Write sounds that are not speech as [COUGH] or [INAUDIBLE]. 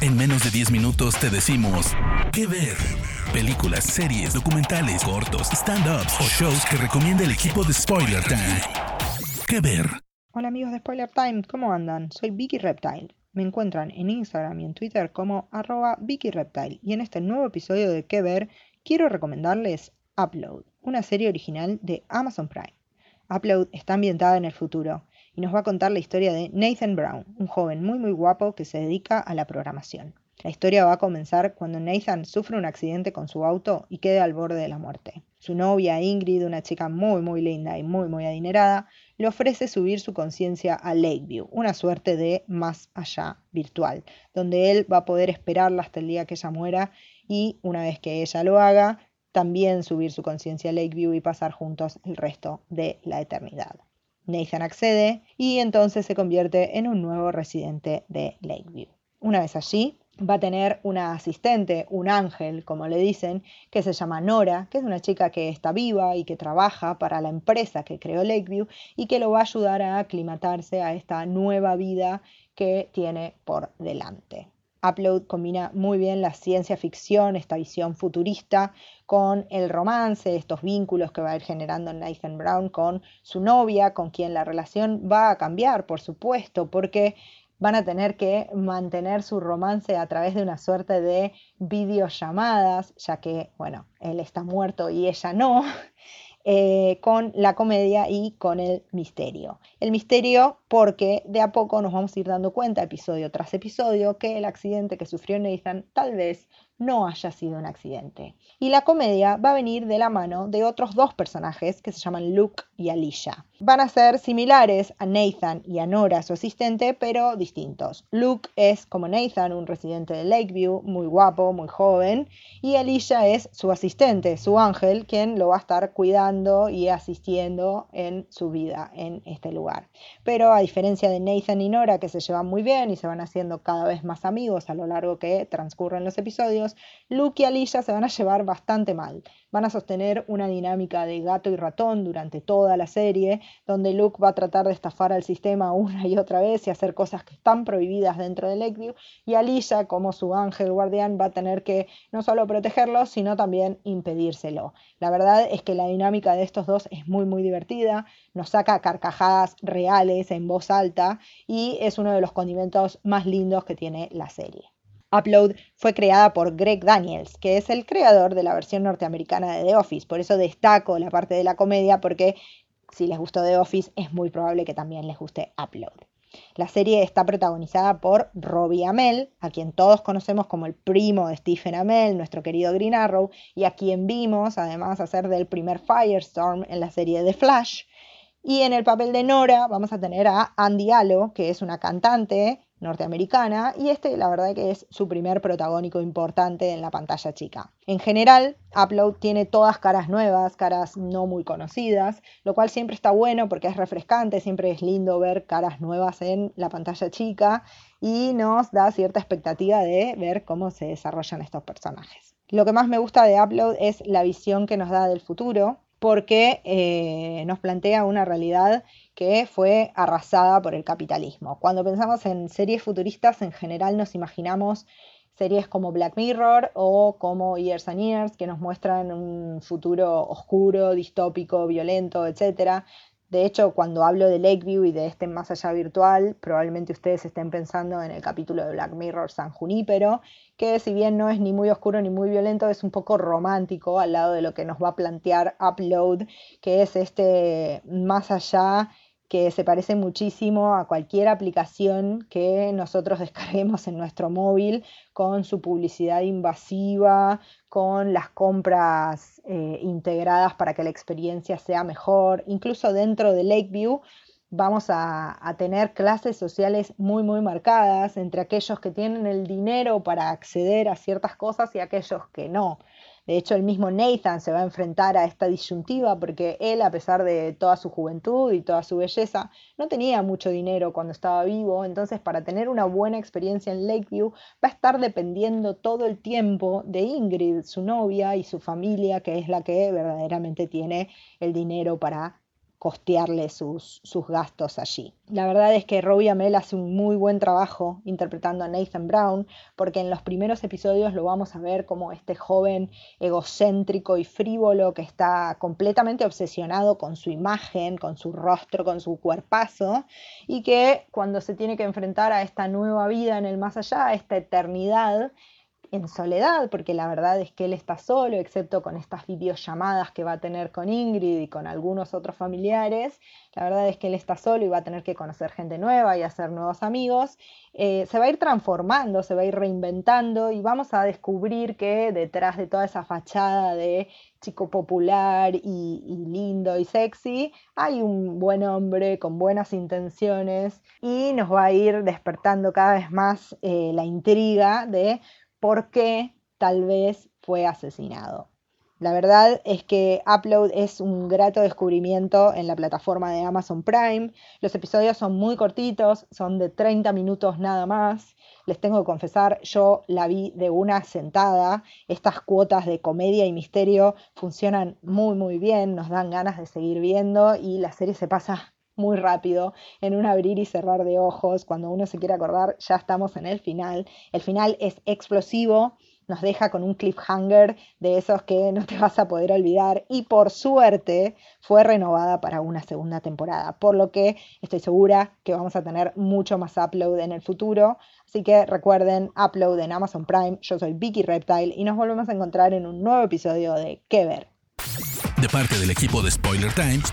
En menos de 10 minutos te decimos qué ver. Películas, series, documentales, cortos, stand-ups o shows que recomienda el equipo de Spoiler Time. ¿Qué ver? Hola amigos de Spoiler Time, ¿cómo andan? Soy Vicky Reptile. Me encuentran en Instagram y en Twitter como arroba Vicky Reptile. Y en este nuevo episodio de ¿Qué ver? quiero recomendarles Upload, una serie original de Amazon Prime. Upload está ambientada en el futuro y nos va a contar la historia de Nathan Brown, un joven muy muy guapo que se dedica a la programación. La historia va a comenzar cuando Nathan sufre un accidente con su auto y queda al borde de la muerte. Su novia Ingrid, una chica muy muy linda y muy muy adinerada, le ofrece subir su conciencia a Lakeview, una suerte de más allá virtual, donde él va a poder esperarla hasta el día que ella muera y una vez que ella lo haga, también subir su conciencia a Lakeview y pasar juntos el resto de la eternidad. Nathan accede y entonces se convierte en un nuevo residente de Lakeview. Una vez allí, va a tener una asistente, un ángel, como le dicen, que se llama Nora, que es una chica que está viva y que trabaja para la empresa que creó Lakeview y que lo va a ayudar a aclimatarse a esta nueva vida que tiene por delante. Upload combina muy bien la ciencia ficción, esta visión futurista, con el romance, estos vínculos que va a ir generando Nathan Brown con su novia, con quien la relación va a cambiar, por supuesto, porque van a tener que mantener su romance a través de una suerte de videollamadas, ya que, bueno, él está muerto y ella no. [LAUGHS] Eh, con la comedia y con el misterio. El misterio porque de a poco nos vamos a ir dando cuenta, episodio tras episodio, que el accidente que sufrió Nathan tal vez no haya sido un accidente. Y la comedia va a venir de la mano de otros dos personajes que se llaman Luke y Alicia. Van a ser similares a Nathan y a Nora, su asistente, pero distintos. Luke es como Nathan, un residente de Lakeview, muy guapo, muy joven, y Alicia es su asistente, su ángel, quien lo va a estar cuidando y asistiendo en su vida en este lugar. Pero a diferencia de Nathan y Nora, que se llevan muy bien y se van haciendo cada vez más amigos a lo largo que transcurren los episodios, Luke y Alicia se van a llevar bastante mal. Van a sostener una dinámica de gato y ratón durante toda la serie, donde Luke va a tratar de estafar al sistema una y otra vez y hacer cosas que están prohibidas dentro de Lakeview, y Alicia, como su ángel guardián, va a tener que no solo protegerlo, sino también impedírselo. La verdad es que la dinámica de estos dos es muy muy divertida, nos saca carcajadas reales en voz alta y es uno de los condimentos más lindos que tiene la serie. Upload fue creada por Greg Daniels, que es el creador de la versión norteamericana de The Office. Por eso destaco la parte de la comedia, porque si les gustó The Office, es muy probable que también les guste Upload. La serie está protagonizada por Robbie Amell, a quien todos conocemos como el primo de Stephen Amell, nuestro querido Green Arrow, y a quien vimos además hacer del primer Firestorm en la serie The Flash. Y en el papel de Nora vamos a tener a Andy Allo, que es una cantante norteamericana y este la verdad que es su primer protagónico importante en la pantalla chica. En general, Upload tiene todas caras nuevas, caras no muy conocidas, lo cual siempre está bueno porque es refrescante, siempre es lindo ver caras nuevas en la pantalla chica y nos da cierta expectativa de ver cómo se desarrollan estos personajes. Lo que más me gusta de Upload es la visión que nos da del futuro, porque eh, nos plantea una realidad que fue arrasada por el capitalismo. Cuando pensamos en series futuristas, en general nos imaginamos series como Black Mirror o como Years and Years, que nos muestran un futuro oscuro, distópico, violento, etc. De hecho, cuando hablo de Lakeview y de este más allá virtual, probablemente ustedes estén pensando en el capítulo de Black Mirror San Junípero, que si bien no es ni muy oscuro ni muy violento, es un poco romántico al lado de lo que nos va a plantear Upload, que es este más allá que se parece muchísimo a cualquier aplicación que nosotros [LAUGHS] descarguemos en nuestro móvil con su publicidad invasiva, con las compras eh, integradas para que la experiencia sea mejor. Incluso dentro de Lakeview vamos a, a, tener clases sociales muy, muy marcadas entre aquellos que tienen el dinero para acceder a ciertas cosas y aquellos que no. De hecho, el mismo Nathan se va a enfrentar a esta disyuntiva porque él, a pesar de toda su juventud y toda su belleza, no tenía mucho dinero cuando estaba vivo. Entonces, para tener una buena experiencia en Lakeview, va a estar dependiendo todo el tiempo de Ingrid, su novia y su familia, que es la que verdaderamente tiene el dinero para costearle sus, sus gastos allí. La verdad es que Robbie Amell hace un muy buen trabajo interpretando a Nathan Brown, porque en los primeros episodios lo vamos a ver como este joven egocéntrico y frívolo que está completamente obsesionado con su imagen, con su rostro, con su cuerpazo, y que cuando se tiene que enfrentar a esta nueva vida en el más allá, a esta eternidad, en soledad, porque la verdad es que él está solo, excepto con estas videollamadas que va a tener con Ingrid y con algunos otros familiares. La verdad es que él está solo y va a tener que conocer gente nueva y hacer nuevos amigos. Eh, se va a ir transformando, se va a ir reinventando y vamos a descubrir que detrás de toda esa fachada de chico popular y, lindo y sexy, hay un buen hombre con buenas intenciones y nos va a ir despertando cada vez más eh, la intriga de por qué tal vez fue asesinado. La verdad es que Upload es un grato descubrimiento en la plataforma de Amazon Prime. Los episodios son muy cortitos, son de 30 minutos nada más. Les tengo que confesar, yo la vi de una sentada. Estas cuotas de comedia y misterio funcionan muy muy bien, nos dan ganas de seguir viendo y la serie se pasa muy rápido, en un abrir y cerrar de ojos. Cuando uno se quiere acordar, ya estamos en el final. El final es explosivo, nos deja con un cliffhanger de esos que no te vas a poder olvidar y por suerte fue renovada para una segunda temporada, por lo que estoy segura que vamos a tener mucho más upload en el futuro. Así que recuerden, upload en Amazon Prime. Yo soy Vicky Reptile y nos volvemos a encontrar en un nuevo episodio de Que Ver. De parte del equipo de Spoiler Times.